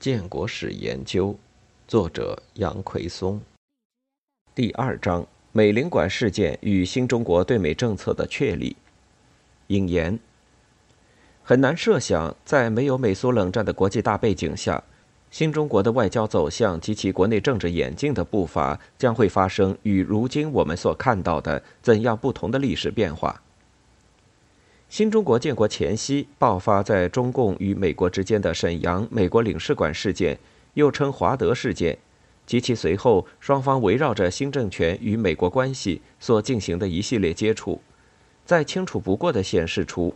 建国史研究，作者杨奎松。第二章：美领馆事件与新中国对美政策的确立。引言：很难设想，在没有美苏冷战的国际大背景下，新中国的外交走向及其国内政治演进的步伐将会发生与如今我们所看到的怎样不同的历史变化。新中国建国前夕爆发在中共与美国之间的沈阳美国领事馆事件，又称华德事件，及其随后双方围绕着新政权与美国关系所进行的一系列接触，再清楚不过的显示出，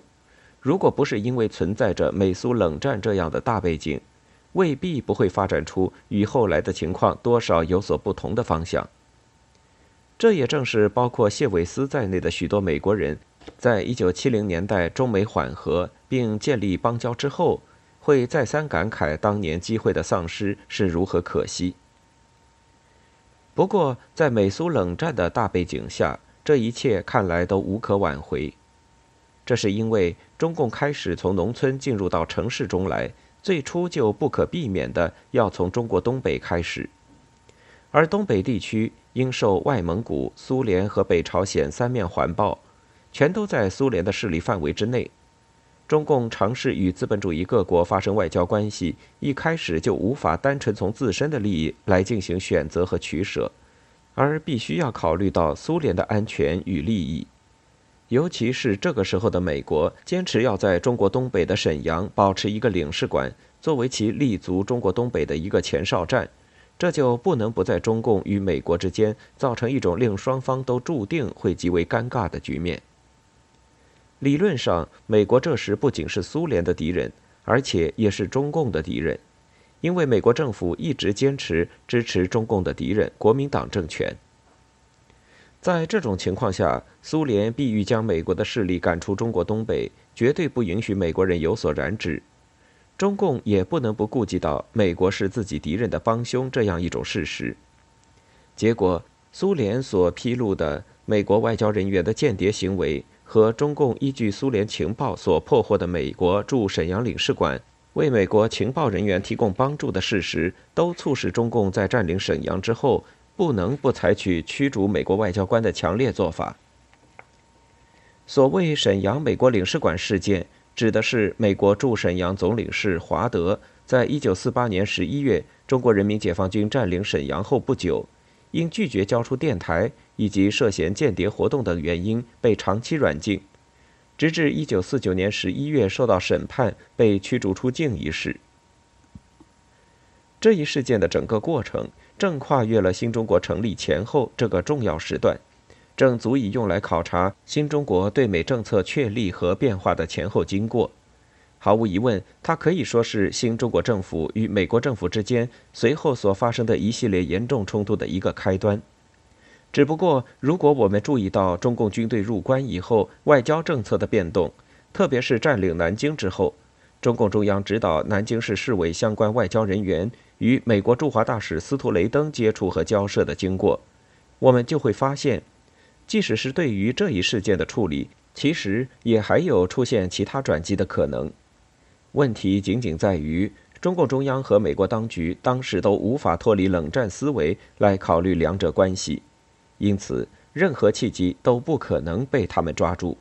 如果不是因为存在着美苏冷战这样的大背景，未必不会发展出与后来的情况多少有所不同的方向。这也正是包括谢伟思在内的许多美国人。在一九七零年代，中美缓和并建立邦交之后，会再三感慨当年机会的丧失是如何可惜。不过，在美苏冷战的大背景下，这一切看来都无可挽回。这是因为中共开始从农村进入到城市中来，最初就不可避免的要从中国东北开始，而东北地区应受外蒙古、苏联和北朝鲜三面环抱。全都在苏联的势力范围之内。中共尝试与资本主义各国发生外交关系，一开始就无法单纯从自身的利益来进行选择和取舍，而必须要考虑到苏联的安全与利益。尤其是这个时候的美国，坚持要在中国东北的沈阳保持一个领事馆，作为其立足中国东北的一个前哨站，这就不能不在中共与美国之间造成一种令双方都注定会极为尴尬的局面。理论上，美国这时不仅是苏联的敌人，而且也是中共的敌人，因为美国政府一直坚持支持中共的敌人——国民党政权。在这种情况下，苏联必欲将美国的势力赶出中国东北，绝对不允许美国人有所染指。中共也不能不顾及到美国是自己敌人的帮凶这样一种事实。结果，苏联所披露的美国外交人员的间谍行为。和中共依据苏联情报所破获的美国驻沈阳领事馆为美国情报人员提供帮助的事实，都促使中共在占领沈阳之后，不能不采取驱逐美国外交官的强烈做法。所谓沈阳美国领事馆事件，指的是美国驻沈阳总领事华德，在一九四八年十一月，中国人民解放军占领沈阳后不久。因拒绝交出电台以及涉嫌间谍活动等原因，被长期软禁，直至一九四九年十一月受到审判，被驱逐出境一事。这一事件的整个过程，正跨越了新中国成立前后这个重要时段，正足以用来考察新中国对美政策确立和变化的前后经过。毫无疑问，它可以说是新中国政府与美国政府之间随后所发生的一系列严重冲突的一个开端。只不过，如果我们注意到中共军队入关以后外交政策的变动，特别是占领南京之后，中共中央指导南京市市委相关外交人员与美国驻华大使司徒雷登接触和交涉的经过，我们就会发现，即使是对于这一事件的处理，其实也还有出现其他转机的可能。问题仅仅在于，中共中央和美国当局当时都无法脱离冷战思维来考虑两者关系，因此任何契机都不可能被他们抓住。